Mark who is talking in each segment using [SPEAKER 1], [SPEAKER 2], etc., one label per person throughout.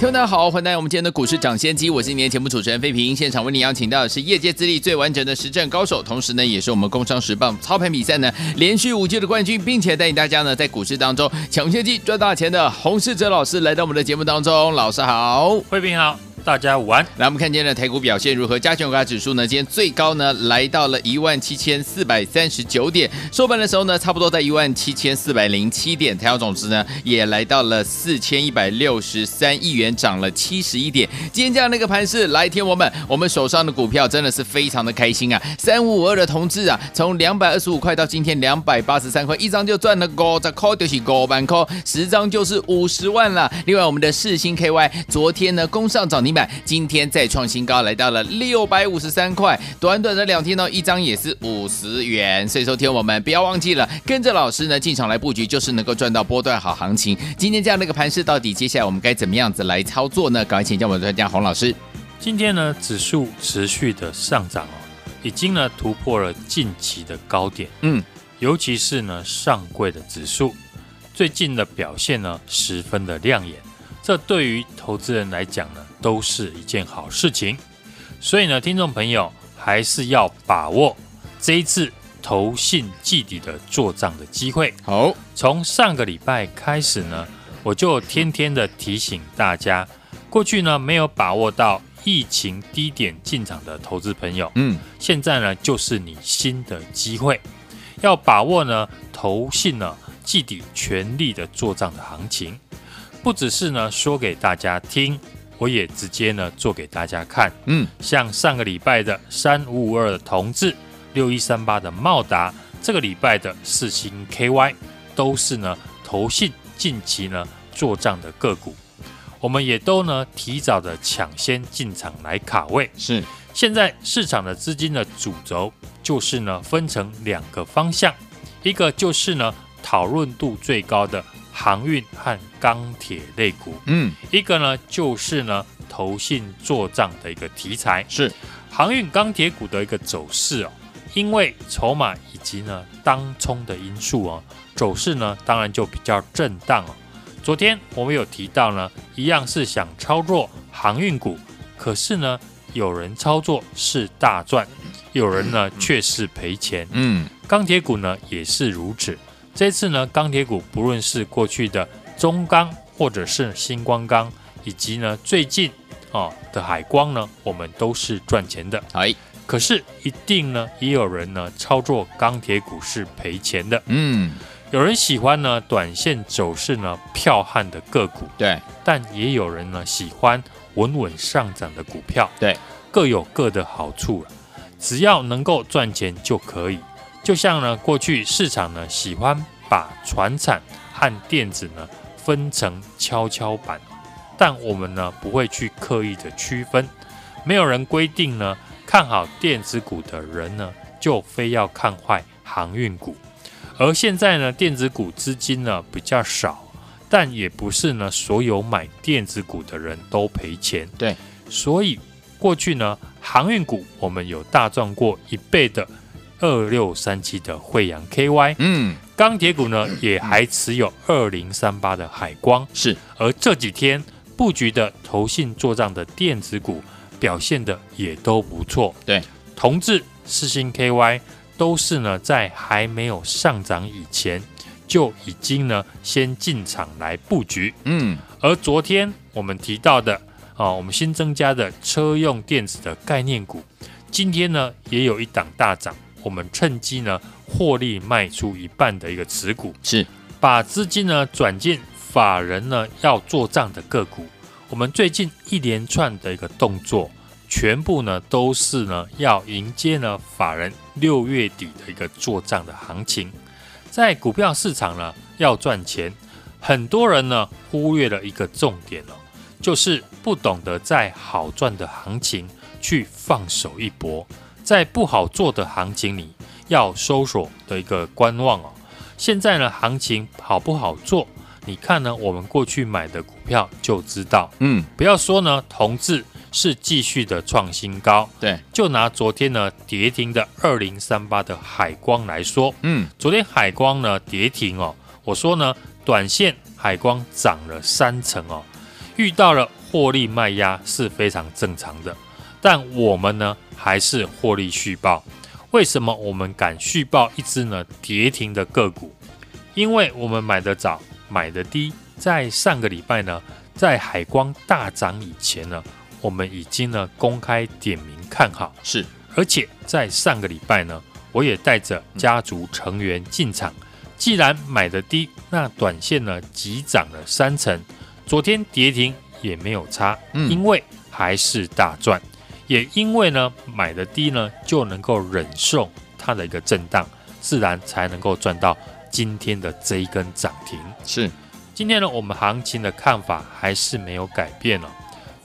[SPEAKER 1] 听众大家好，欢迎来到我们今天的股市抢先机，我是今天节目主持人费平。现场为你邀请到的是业界资历最完整的实战高手，同时呢，也是我们工商时报操盘比赛呢连续五届的冠军，并且带领大家呢在股市当中抢先机赚大钱的洪世哲老师来到我们的节目当中。老师好，
[SPEAKER 2] 费平好。大家午安。
[SPEAKER 1] 来，我们看今天的台股表现如何？加权股价指数呢？今天最高呢来到了一万七千四百三十九点，收盘的时候呢，差不多在一万七千四百零七点。台湾总值呢也来到了四千一百六十三亿元，涨了七十一点。今天这样的一个盘势，来听我们，我们手上的股票真的是非常的开心啊！三五五二的同志啊，从两百二十五块到今天两百八十三块，一张就赚了五十块，就是五万块，十张就是五十万了。另外，我们的世芯 KY 昨天呢攻上涨停。今天再创新高，来到了六百五十三块，短短的两天呢，一张也是五十元。所以说，听我们不要忘记了，跟着老师呢进场来布局，就是能够赚到波段好行情。今天这样的一个盘势，到底接下来我们该怎么样子来操作呢？赶快请教我们的专家洪老师。
[SPEAKER 2] 今天呢，指数持续的上涨哦，已经呢突破了近期的高点。嗯，尤其是呢上柜的指数，最近的表现呢十分的亮眼。这对于投资人来讲呢，都是一件好事情。所以呢，听众朋友还是要把握这一次投信季底的做账的机会。
[SPEAKER 1] 好，
[SPEAKER 2] 从上个礼拜开始呢，我就天天的提醒大家，过去呢没有把握到疫情低点进场的投资朋友，嗯，现在呢就是你新的机会，要把握呢投信呢季底全力的做账的行情。不只是呢说给大家听，我也直接呢做给大家看。嗯，像上个礼拜的三五五二的同志，六一三八的茂达，这个礼拜的四星 KY，都是呢投信近期呢做账的个股，我们也都呢提早的抢先进场来卡位。
[SPEAKER 1] 是，
[SPEAKER 2] 现在市场的资金的主轴就是呢分成两个方向，一个就是呢讨论度最高的。航运和钢铁类股，嗯，一个呢就是呢投信做账的一个题材，
[SPEAKER 1] 是。
[SPEAKER 2] 航运钢铁股的一个走势哦，因为筹码以及呢当冲的因素哦，走势呢当然就比较震荡哦。昨天我们有提到呢，一样是想操作航运股，可是呢有人操作是大赚，有人呢却是赔钱，嗯，钢铁股呢也是如此。这次呢，钢铁股不论是过去的中钢，或者是新光钢，以及呢最近啊的海光呢，我们都是赚钱的。哎，可是一定呢，也有人呢操作钢铁股是赔钱的。嗯，有人喜欢呢短线走势呢票悍的个股，
[SPEAKER 1] 对，
[SPEAKER 2] 但也有人呢喜欢稳稳上涨的股票，
[SPEAKER 1] 对，
[SPEAKER 2] 各有各的好处，只要能够赚钱就可以。就像呢，过去市场呢喜欢把船产和电子呢分成跷跷板，但我们呢不会去刻意的区分。没有人规定呢看好电子股的人呢就非要看坏航运股。而现在呢电子股资金呢比较少，但也不是呢所有买电子股的人都赔钱。
[SPEAKER 1] 对，
[SPEAKER 2] 所以过去呢航运股我们有大赚过一倍的。二六三七的惠阳 KY，嗯，钢铁股呢也还持有二零三八的海光，
[SPEAKER 1] 是。
[SPEAKER 2] 而这几天布局的投信做账的电子股表现的也都不错，
[SPEAKER 1] 对。
[SPEAKER 2] 同志四星 KY 都是呢在还没有上涨以前就已经呢先进场来布局，嗯。而昨天我们提到的啊，我们新增加的车用电子的概念股，今天呢也有一档大涨。我们趁机呢获利卖出一半的一个持股，
[SPEAKER 1] 是
[SPEAKER 2] 把资金呢转进法人呢要做账的个股。我们最近一连串的一个动作，全部呢都是呢要迎接呢法人六月底的一个做账的行情。在股票市场呢要赚钱，很多人呢忽略了一个重点哦，就是不懂得在好赚的行情去放手一搏。在不好做的行情里，要搜索的一个观望哦。现在呢，行情好不好做？你看呢，我们过去买的股票就知道。
[SPEAKER 1] 嗯，
[SPEAKER 2] 不要说呢，同志是继续的创新高。
[SPEAKER 1] 对，
[SPEAKER 2] 就拿昨天呢跌停的二零三八的海光来说，
[SPEAKER 1] 嗯，
[SPEAKER 2] 昨天海光呢跌停哦，我说呢，短线海光涨了三成哦，遇到了获利卖压是非常正常的，但我们呢还是获利续报。为什么我们敢续报一只呢跌停的个股？因为我们买的早。买的低，在上个礼拜呢，在海光大涨以前呢，我们已经呢公开点名看好，
[SPEAKER 1] 是，
[SPEAKER 2] 而且在上个礼拜呢，我也带着家族成员进场。既然买的低，那短线呢急涨了三成，昨天跌停也没有差，
[SPEAKER 1] 嗯，
[SPEAKER 2] 因为还是大赚，也因为呢买的低呢就能够忍受它的一个震荡，自然才能够赚到。今天的这一根涨停
[SPEAKER 1] 是，
[SPEAKER 2] 今天呢，我们行情的看法还是没有改变哦。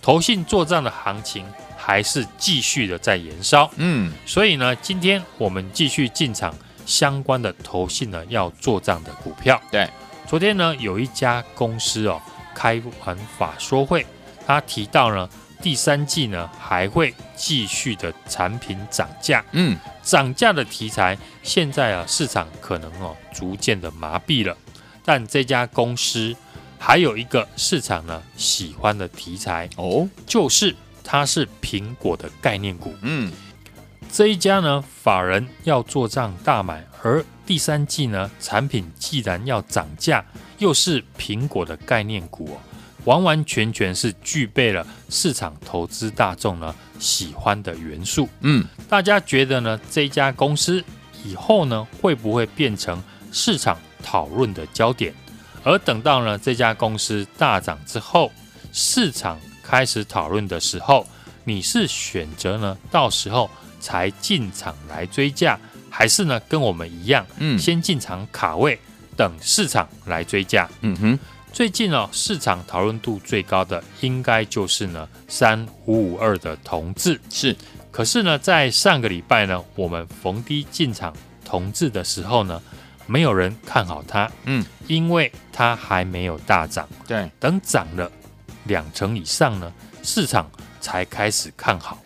[SPEAKER 2] 投信做账的行情还是继续的在延烧，
[SPEAKER 1] 嗯，
[SPEAKER 2] 所以呢，今天我们继续进场相关的投信呢要做账的股票。
[SPEAKER 1] 对，
[SPEAKER 2] 昨天呢有一家公司哦开完法说会，他提到呢第三季呢还会继续的产品涨价，
[SPEAKER 1] 嗯。
[SPEAKER 2] 涨价的题材，现在啊市场可能哦逐渐的麻痹了，但这家公司还有一个市场呢喜欢的题材
[SPEAKER 1] 哦，
[SPEAKER 2] 就是它是苹果的概念股。
[SPEAKER 1] 嗯，
[SPEAKER 2] 这一家呢法人要做账大买，而第三季呢产品既然要涨价，又是苹果的概念股哦。完完全全是具备了市场投资大众呢喜欢的元素。
[SPEAKER 1] 嗯，
[SPEAKER 2] 大家觉得呢这家公司以后呢会不会变成市场讨论的焦点？而等到呢这家公司大涨之后，市场开始讨论的时候，你是选择呢到时候才进场来追价，还是呢跟我们一样，
[SPEAKER 1] 嗯，
[SPEAKER 2] 先进场卡位，等市场来追价？
[SPEAKER 1] 嗯哼。
[SPEAKER 2] 最近哦，市场讨论度最高的应该就是呢三五五二的同志
[SPEAKER 1] 是。
[SPEAKER 2] 可是呢，在上个礼拜呢，我们逢低进场同志的时候呢，没有人看好它，
[SPEAKER 1] 嗯，
[SPEAKER 2] 因为它还没有大涨。
[SPEAKER 1] 对，
[SPEAKER 2] 等涨了两成以上呢，市场才开始看好。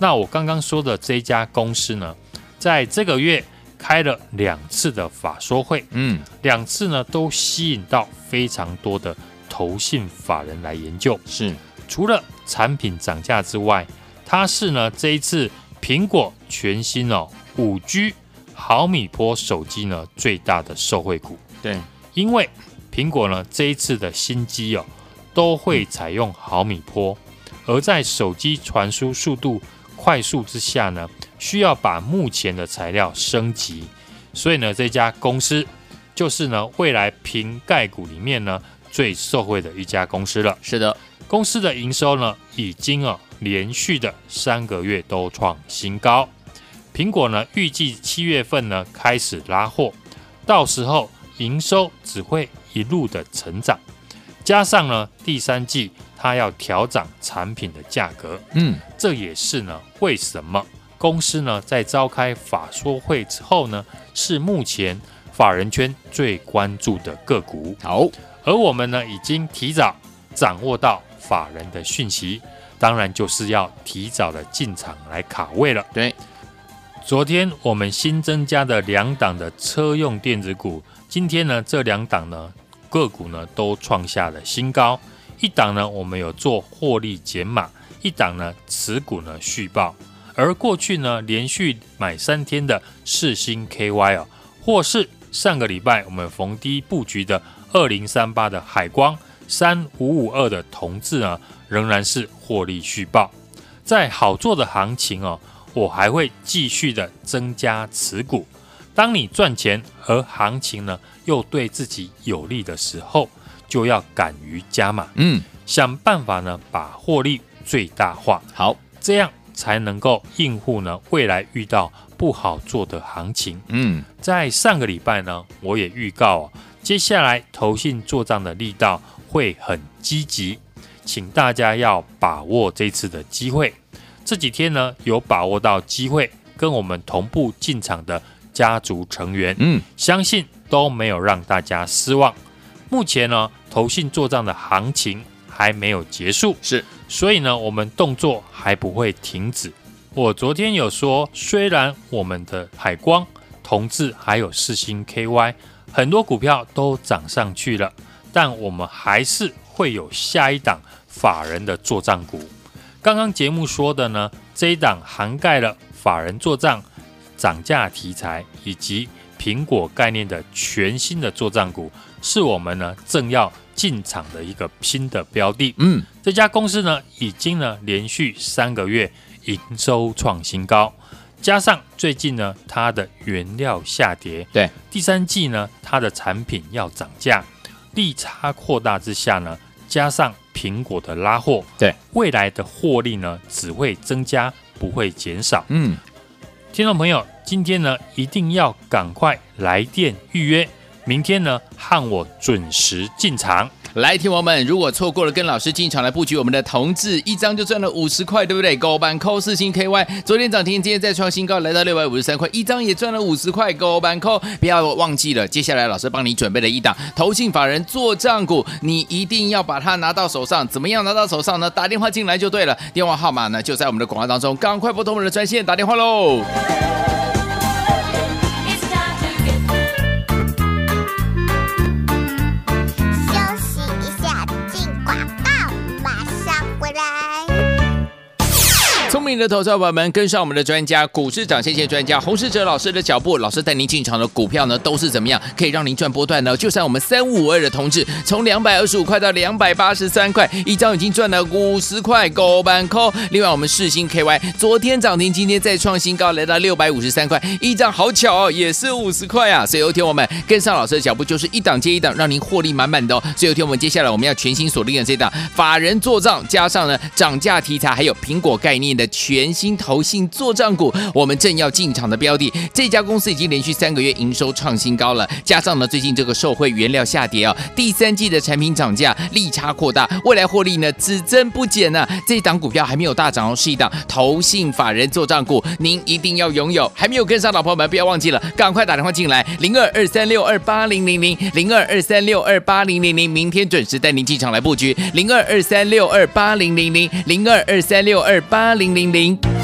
[SPEAKER 2] 那我刚刚说的这家公司呢，在这个月。开了两次的法说会，
[SPEAKER 1] 嗯，
[SPEAKER 2] 两次呢都吸引到非常多的投信法人来研究。
[SPEAKER 1] 是，
[SPEAKER 2] 除了产品涨价之外，它是呢这一次苹果全新哦五 G 毫米波手机呢最大的受惠股。
[SPEAKER 1] 对，
[SPEAKER 2] 因为苹果呢这一次的新机哦都会采用毫米波，而在手机传输速度快速之下呢。需要把目前的材料升级，所以呢，这家公司就是呢未来瓶盖股里面呢最受惠的一家公司了。
[SPEAKER 1] 是的，
[SPEAKER 2] 公司的营收呢已经啊连续的三个月都创新高。苹果呢预计七月份呢开始拉货，到时候营收只会一路的成长，加上呢第三季它要调涨产品的价格，
[SPEAKER 1] 嗯，
[SPEAKER 2] 这也是呢为什么。公司呢，在召开法说会之后呢，是目前法人圈最关注的个股。
[SPEAKER 1] 好，
[SPEAKER 2] 而我们呢，已经提早掌握到法人的讯息，当然就是要提早的进场来卡位了。
[SPEAKER 1] 对，
[SPEAKER 2] 昨天我们新增加的两档的车用电子股，今天呢，这两档呢个股呢都创下了新高。一档呢，我们有做获利减码；一档呢，持股呢续报。而过去呢，连续买三天的世星 KY 哦，或是上个礼拜我们逢低布局的二零三八的海光、三五五二的同志呢，仍然是获利续报。在好做的行情哦，我还会继续的增加持股。当你赚钱而行情呢又对自己有利的时候，就要敢于加码，
[SPEAKER 1] 嗯，
[SPEAKER 2] 想办法呢把获利最大化。
[SPEAKER 1] 好，
[SPEAKER 2] 这样。才能够应付呢未来遇到不好做的行情。
[SPEAKER 1] 嗯，
[SPEAKER 2] 在上个礼拜呢，我也预告哦，接下来投信做账的力道会很积极，请大家要把握这次的机会。这几天呢，有把握到机会跟我们同步进场的家族成员，
[SPEAKER 1] 嗯，
[SPEAKER 2] 相信都没有让大家失望。目前呢，投信做账的行情还没有结束，
[SPEAKER 1] 是，
[SPEAKER 2] 所以呢，我们动作还不会停止。我昨天有说，虽然我们的海光、同志还有四星 KY 很多股票都涨上去了，但我们还是会有下一档法人的做账股。刚刚节目说的呢，这一档涵盖了法人做账、涨价题材以及苹果概念的全新的做账股。是我们呢正要进场的一个新的标的。
[SPEAKER 1] 嗯，
[SPEAKER 2] 这家公司呢已经呢连续三个月营收创新高，加上最近呢它的原料下跌，
[SPEAKER 1] 对，
[SPEAKER 2] 第三季呢它的产品要涨价，利差扩大之下呢，加上苹果的拉货，
[SPEAKER 1] 对，
[SPEAKER 2] 未来的获利呢只会增加不会减少。
[SPEAKER 1] 嗯，
[SPEAKER 2] 听众朋友，今天呢一定要赶快来电预约。明天呢，和我准时进场。
[SPEAKER 1] 来，听友们，如果错过了跟老师进场来布局我们的同志，一张就赚了五十块，对不对？高板扣四星 KY，昨天涨停，今天再创新高，来到六百五十三块，一张也赚了五十块。高板扣，不要忘记了，接下来老师帮你准备了一档投信法人做账股，你一定要把它拿到手上。怎么样拿到手上呢？打电话进来就对了，电话号码呢就在我们的广告当中，赶快拨通我们的专线打电话喽。明的投资者朋友们，跟上我们的专家，股市涨线线专家洪世哲老师的脚步，老师带您进场的股票呢，都是怎么样可以让您赚波段呢？就像我们三五二的同志，从两百二十五块到两百八十三块，一张已经赚了五十块，高板扣。另外我们世芯 KY，昨天涨停，今天再创新高，来到六百五十三块，一张好巧哦，也是五十块啊。所以有天我们跟上老师的脚步，就是一档接一档，让您获利满满的哦。所以有天我们接下来我们要全新锁定的这档法人做账，加上呢涨价题材，还有苹果概念的。全新投信做账股，我们正要进场的标的，这家公司已经连续三个月营收创新高了，加上呢最近这个受惠原料下跌哦，第三季的产品涨价利差扩大，未来获利呢只增不减呢、啊。这档股票还没有大涨哦，是一档投信法人做账股，您一定要拥有。还没有跟上的朋友们，不要忘记了，赶快打电话进来，零二二三六二八零零零零二二三六二八零零零，明天准时带您进场来布局，零二二三六二八零零零零二二三六二八零零。零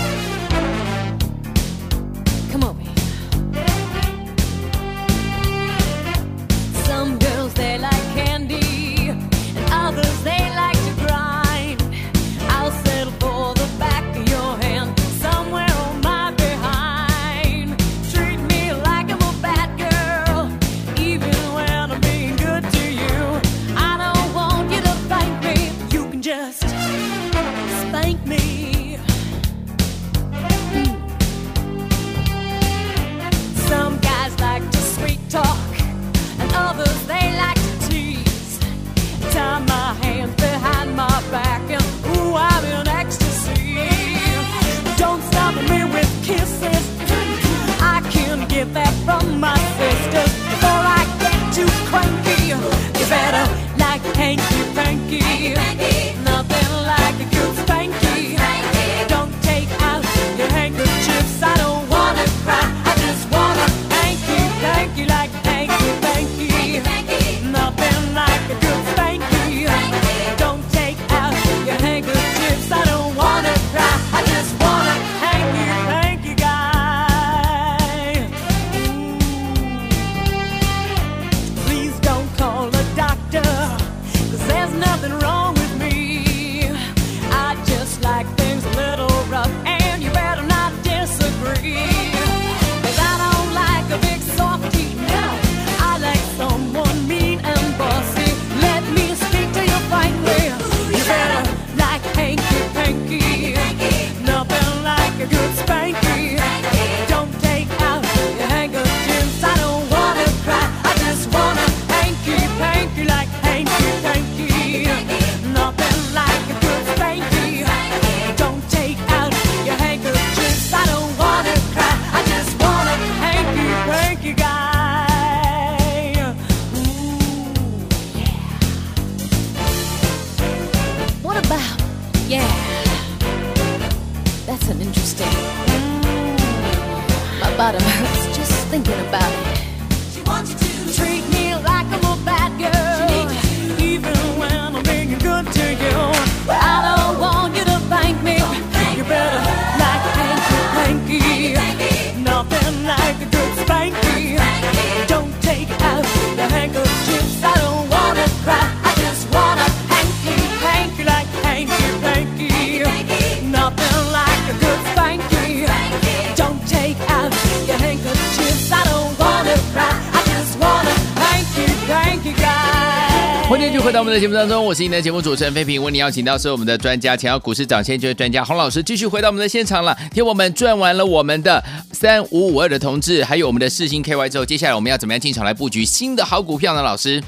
[SPEAKER 1] 回到我们的节目当中，我是您的节目主持人飞平，为您邀请到是我们的专家，前要股市涨先机专家洪老师，继续回到我们的现场了。听我们赚完了我们的三五五二的同志，还有我们的四星 KY 之后，接下来我们要怎么样进场来布局新的好股票呢？老师，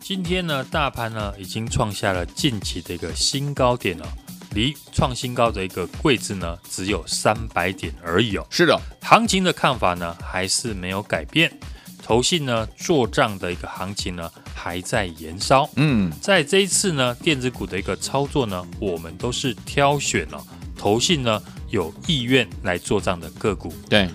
[SPEAKER 2] 今天呢，大盘呢已经创下了近期的一个新高点了，离创新高的一个位置呢只有三百点而已哦。
[SPEAKER 1] 是的，
[SPEAKER 2] 行情的看法呢还是没有改变，投信呢做账的一个行情呢还在延烧。
[SPEAKER 1] 嗯，
[SPEAKER 2] 在这一次呢，电子股的一个操作呢，我们都是挑选了投信呢有意愿来做账的个股。
[SPEAKER 1] 对，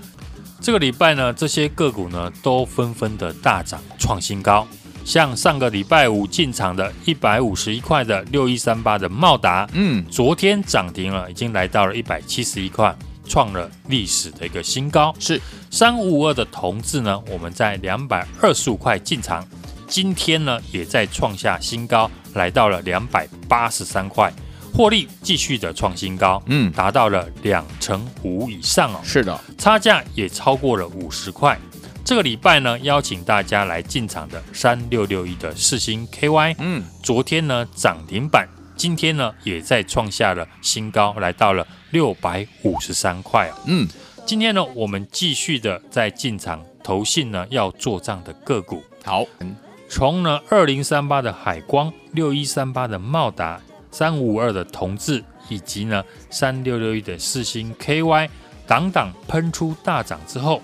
[SPEAKER 2] 这个礼拜呢，这些个股呢都纷纷的大涨创新高。像上个礼拜五进场的一百五十一块的六一三八的茂达，
[SPEAKER 1] 嗯，
[SPEAKER 2] 昨天涨停了，已经来到了一百七十一块，创了历史的一个新高。
[SPEAKER 1] 是。
[SPEAKER 2] 三五五二的同志呢，我们在两百二十五块进场，今天呢也在创下新高，来到了两百八十三块，获利继续的创新高，
[SPEAKER 1] 嗯。
[SPEAKER 2] 达到了两成五以上哦，
[SPEAKER 1] 是的，
[SPEAKER 2] 差价也超过了五十块。这个礼拜呢，邀请大家来进场的三六六一的四星 KY，
[SPEAKER 1] 嗯，
[SPEAKER 2] 昨天呢涨停板，今天呢也在创下了新高，来到了六百五十三块啊。
[SPEAKER 1] 嗯，
[SPEAKER 2] 今天呢，我们继续的在进场投信呢要做账的个股，
[SPEAKER 1] 好，嗯
[SPEAKER 2] 从呢二零三八的海光、六一三八的茂达、三五五二的同志，以及呢三六六一的四星 KY，档档喷出大涨之后，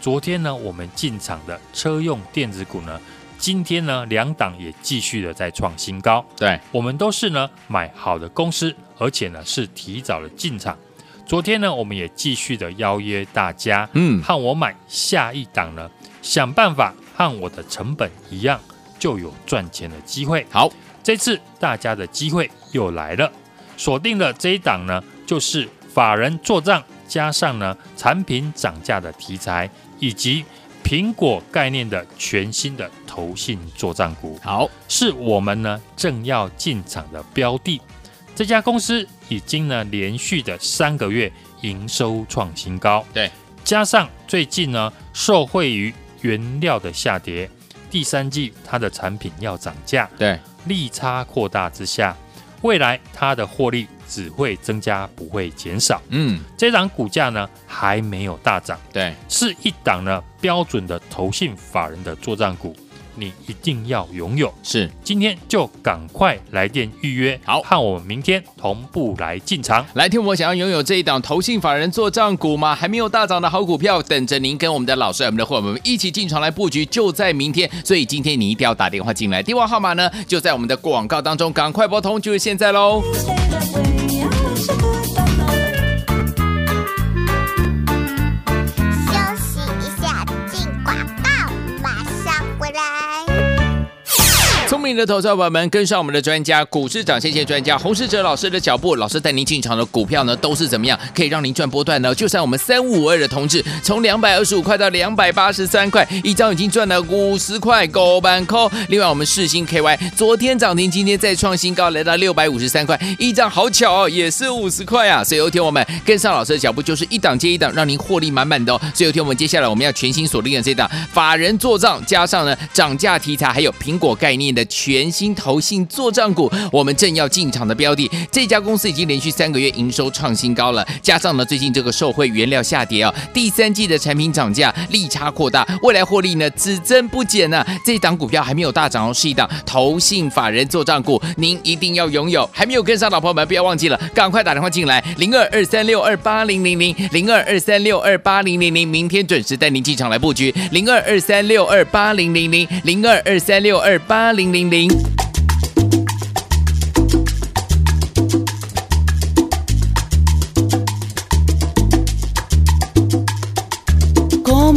[SPEAKER 2] 昨天呢我们进场的车用电子股呢，今天呢两档也继续的在创新高。
[SPEAKER 1] 对，
[SPEAKER 2] 我们都是呢买好的公司，而且呢是提早的进场。昨天呢，我们也继续的邀约大家，
[SPEAKER 1] 嗯
[SPEAKER 2] 和我买下一档呢，想办法和我的成本一样，就有赚钱的机会。
[SPEAKER 1] 好，
[SPEAKER 2] 这次大家的机会又来了，锁定了这一档呢，就是法人做账加上呢产品涨价的题材，以及苹果概念的全新的投信作账股。
[SPEAKER 1] 好，
[SPEAKER 2] 是我们呢正要进场的标的。这家公司已经呢连续的三个月营收创新高，
[SPEAKER 1] 对，
[SPEAKER 2] 加上最近呢受惠于原料的下跌，第三季它的产品要涨价，
[SPEAKER 1] 对，
[SPEAKER 2] 利差扩大之下，未来它的获利只会增加，不会减少。
[SPEAKER 1] 嗯，
[SPEAKER 2] 这档股价呢还没有大涨，
[SPEAKER 1] 对，
[SPEAKER 2] 是一档呢标准的投信法人的作战股，你一定要拥有。
[SPEAKER 1] 是，
[SPEAKER 2] 今天就赶快来电预约，
[SPEAKER 1] 好
[SPEAKER 2] 和我们明天同步来进场。
[SPEAKER 1] 来听我想要拥有这一档投信法人做账股吗？还没有大涨的好股票，等着您跟我们的老师、我们的伙伴们一起进场来布局，就在明天。所以今天你一定要打电话进来，电话号码呢就在我们的广告当中，赶快拨通，就是现在喽。明的投资者朋友们，跟上我们的专家股市涨线线专家洪世哲老师的脚步，老师带您进场的股票呢，都是怎么样可以让您赚波段呢？就像我们三五二的同志，从两百二十五块到两百八十三块，一张已经赚了五十块，狗板扣。另外我们世新 KY 昨天涨停，今天再创新高，来到六百五十三块，一张好巧哦，也是五十块啊。所以有天我们跟上老师的脚步，就是一档接一档，让您获利满满的哦。所以有天我们接下来我们要全新锁定的这档法人做账，加上呢涨价题材，还有苹果概念的。全新投信做账股，我们正要进场的标的，这家公司已经连续三个月营收创新高了，加上呢最近这个受惠原料下跌啊、第三季的产品涨价，利差扩大，未来获利呢只增不减呢、啊。这档股票还没有大涨哦，是一档投信法人做账股，您一定要拥有。还没有跟上的朋友们，不要忘记了，赶快打电话进来，零二二三六二八零零零，零二二三六二八零零零，明天准时带您进场来布局，零二二三六二八零零零，零二二三六二八零零零。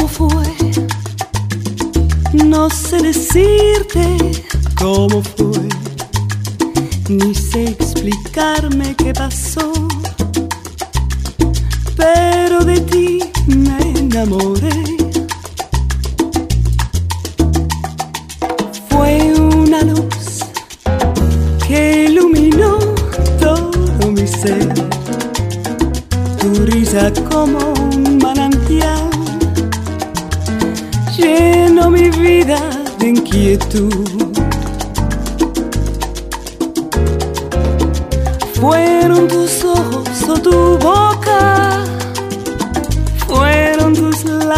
[SPEAKER 3] fue. No sé decirte cómo fue, ni sé explicarme qué pasó. Pero de ti me enamoré.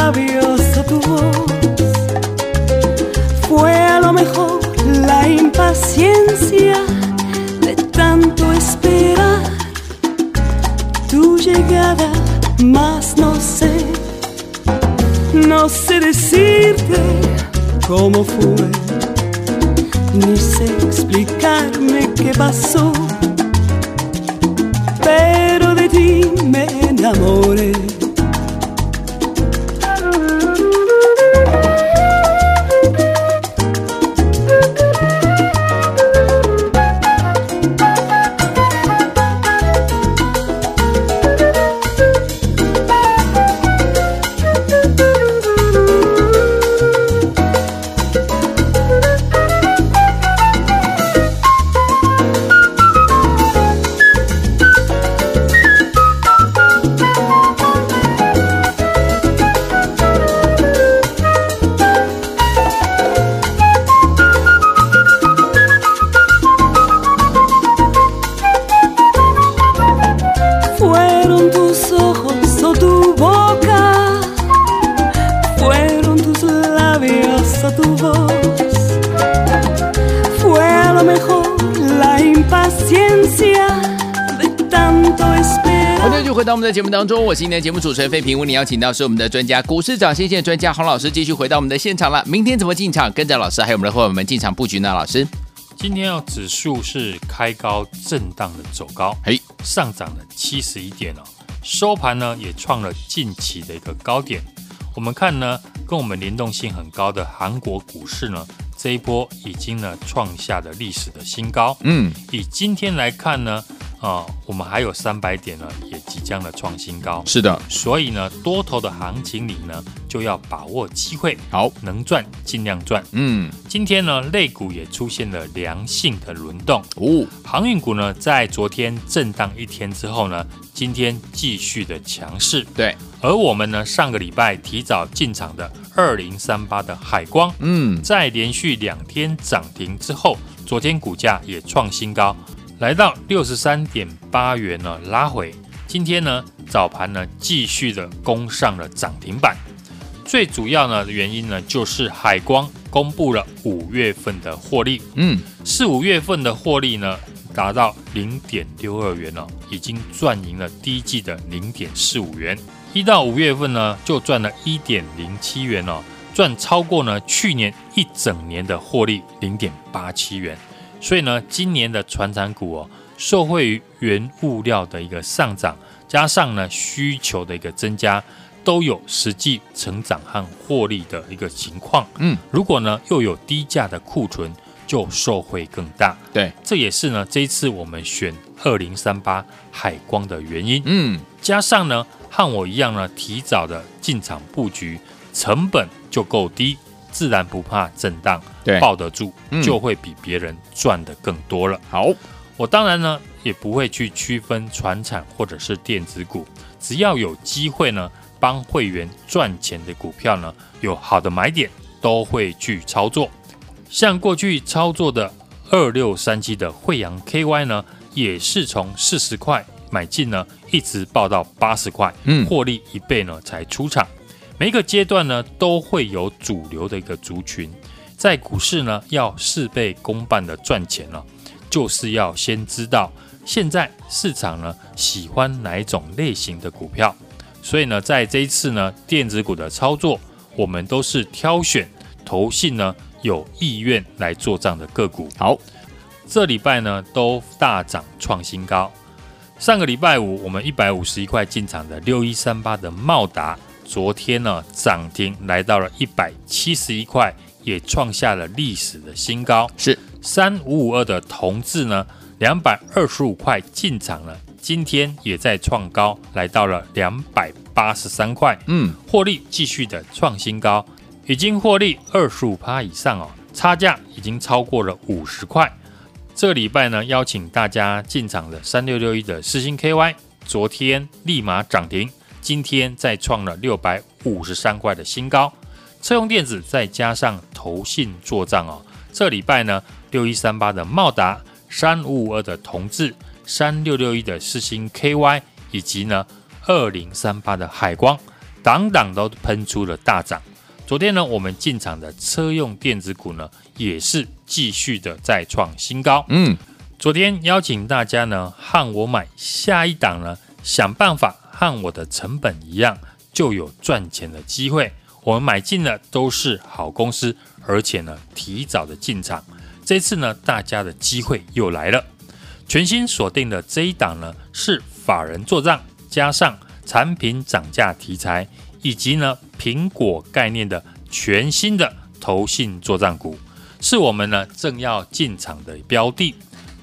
[SPEAKER 3] Labios tu voz. Fue a lo mejor la impaciencia de tanto esperar tu llegada, más no sé, no sé decirte cómo fue, ni sé explicarme qué pasó, pero de ti me enamoré.
[SPEAKER 1] 到我们的节目当中，我是今天的节目主持人费平，为你邀请到是我们的专家股市涨先线专家洪老师，继续回到我们的现场了。明天怎么进场？跟着老师还有我们的伙伴们进场布局呢？老师，
[SPEAKER 2] 今天要，指数是开高震荡的走高，
[SPEAKER 1] 嘿，
[SPEAKER 2] 上涨了七十一点哦，收盘呢也创了近期的一个高点。我们看呢，跟我们联动性很高的韩国股市呢，这一波已经呢创下了历史的新高。
[SPEAKER 1] 嗯，
[SPEAKER 2] 以今天来看呢，啊、我们还有三百点呢，也即将的创新高。
[SPEAKER 1] 是的，
[SPEAKER 2] 所以呢，多头的行情里呢，就要把握机会，
[SPEAKER 1] 好，
[SPEAKER 2] 能赚尽量赚。
[SPEAKER 1] 嗯，
[SPEAKER 2] 今天呢，类股也出现了良性的轮动。
[SPEAKER 1] 哦，
[SPEAKER 2] 航运股呢，在昨天震荡一天之后呢，今天继续的强势。
[SPEAKER 1] 对，
[SPEAKER 2] 而我们呢，上个礼拜提早进场的二零三八的海光，
[SPEAKER 1] 嗯，
[SPEAKER 2] 在连续两天涨停之后，昨天股价也创新高，来到六十三点八元呢，拉回。今天呢，早盘呢继续的攻上了涨停板。最主要呢原因呢，就是海光公布了五月份的获利，
[SPEAKER 1] 嗯，
[SPEAKER 2] 四五月份的获利呢达到零点六二元哦，已经赚赢了第一季的零点四五元。一到五月份呢，就赚了一点零七元哦，赚超过呢去年一整年的获利零点八七元。所以呢，今年的船产股哦，受惠于原物料的一个上涨，加上呢需求的一个增加，都有实际成长和获利的一个情况。
[SPEAKER 1] 嗯，
[SPEAKER 2] 如果呢又有低价的库存，就受惠更大。
[SPEAKER 1] 对，
[SPEAKER 2] 这也是呢这一次我们选二零三八海光的原因。
[SPEAKER 1] 嗯，
[SPEAKER 2] 加上呢和我一样呢提早的进场布局，成本就够低，自然不怕震荡，
[SPEAKER 1] 对，
[SPEAKER 2] 抱得住
[SPEAKER 1] 嗯，
[SPEAKER 2] 就会比别人赚的更多了。
[SPEAKER 1] 好，
[SPEAKER 2] 我当然呢也不会去区分传产或者是电子股，只要有机会呢帮会员赚钱的股票呢，有好的买点都会去操作。像过去操作的二六三七的惠阳 KY 呢，也是从四十块买进呢，一直报到八十块，
[SPEAKER 1] 嗯
[SPEAKER 2] 获利一倍呢才出场。每一个阶段呢都会有主流的一个族群，在股市呢要事倍功半的赚钱了、就是要先知道现在市场呢喜欢哪一种类型的股票。所以呢，在这一次呢电子股的操作，我们都是挑选投信呢有意愿来做账的个股。
[SPEAKER 1] 好，
[SPEAKER 2] 这礼拜呢都大涨创新高。上个礼拜五，我们一百五十一块进场的六一三八的茂达，昨天呢涨停来到了一百七十一块，也创下了历史的新高。
[SPEAKER 1] 是
[SPEAKER 2] 三五五二的同志呢，两百二十五块进场了，今天也在创高，来到了两百八十三块。
[SPEAKER 1] 嗯，
[SPEAKER 2] 获利继续的创新高，已经获利二十五趴以上哦，差价已经超过了五十块。这礼拜呢，邀请大家进场的三六六一的四星 KY，昨天立马涨停，今天再创了六百五十三块的新高。车用电子再加上投信做账哦，这礼拜呢，六一三八的茂达、三五五二的同志、三六六一的四星 KY，以及呢二零三八的海光，档档都喷出了大涨。昨天呢，我们进场的车用电子股呢，也是继续的再创新高。
[SPEAKER 1] 嗯，
[SPEAKER 2] 昨天邀请大家呢，和我买下一档呢，想办法和我的成本一样，就有赚钱的机会。我们买进的都是好公司，而且呢，提早的进场。这次呢，大家的机会又来了。全新锁定的这一档呢，是法人做账，加上产品涨价题材。以及呢，苹果概念的全新的投信作帐股，是我们呢正要进场的标的。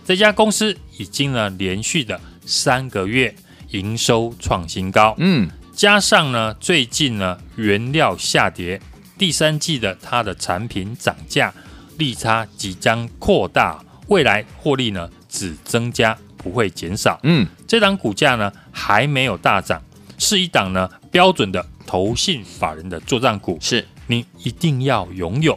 [SPEAKER 2] 这家公司已经呢连续的三个月营收创新高，
[SPEAKER 1] 嗯，
[SPEAKER 2] 加上呢最近呢原料下跌，第三季的它的产品涨价利差即将扩大，未来获利呢只增加不会减少。
[SPEAKER 1] 嗯，
[SPEAKER 2] 这档股价呢还没有大涨，是一档呢标准的。投信法人的作战股
[SPEAKER 1] 是
[SPEAKER 2] 你一定要拥有，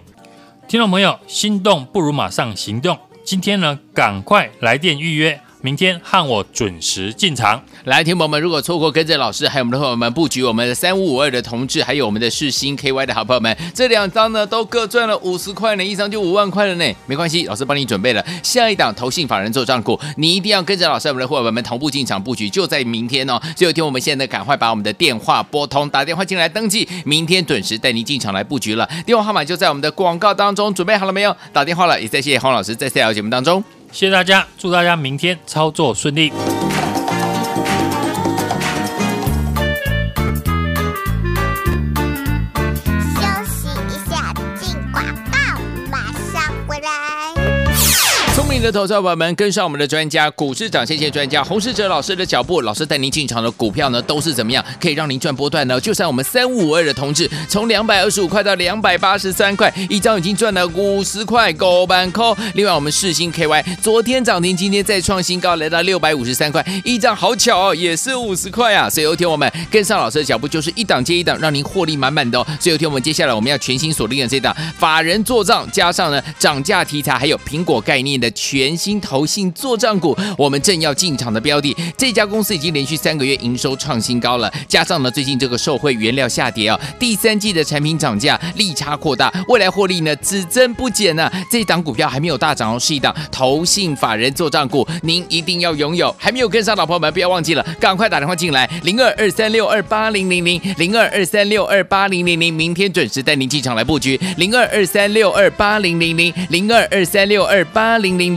[SPEAKER 2] 听众朋友，心动不如马上行动，今天呢，赶快来电预约。明天和我准时进
[SPEAKER 1] 场。来，听朋友们，如果错过跟着老师还有我们的朋友们布局我们的三五五二的同志，还有我们的世芯 KY 的好朋友们，这两张呢都各赚了五十块呢，一张就五万块了呢。没关系，老师帮你准备了下一档投信法人做账股，你一定要跟着老师我们的伙伴们同步进场布局，就在明天哦。所以，听我们现在赶快把我们的电话拨通，打电话进来登记，明天准时带您进场来布局了。电话号码就在我们的广告当中，准备好了没有？打电话了，也再谢谢洪老师在这条节目当中。
[SPEAKER 2] 谢谢大家，祝大家明天操作顺利。
[SPEAKER 1] 的投资者朋友们，跟上我们的专家，股市涨先线专家洪世哲老师的脚步，老师带您进场的股票呢，都是怎么样可以让您赚波段呢？就像我们三五二的同志，从两百二十五块到两百八十三块，一张已经赚了五十块，高板扣。另外，我们世星 KY 昨天涨停，今天再创新高，来到六百五十三块，一张好巧哦，也是五十块啊。所以有天我们跟上老师的脚步，就是一档接一档，让您获利满满的哦。所以有天我们接下来我们要全新锁定的这档法人做账，加上呢涨价题材，还有苹果概念的。全新投信作帐股，我们正要进场的标的，这家公司已经连续三个月营收创新高了，加上呢最近这个受惠原料下跌啊，第三季的产品涨价利差扩大，未来获利呢只增不减呢、啊。这档股票还没有大涨哦，是一档投信法人作帐股，您一定要拥有。还没有跟上老朋友们，不要忘记了，赶快打电话进来，零二二三六二八零零零零二二三六二八零零零，明天准时带您进场来布局，零二二三六二八零零零零二二三六二八零零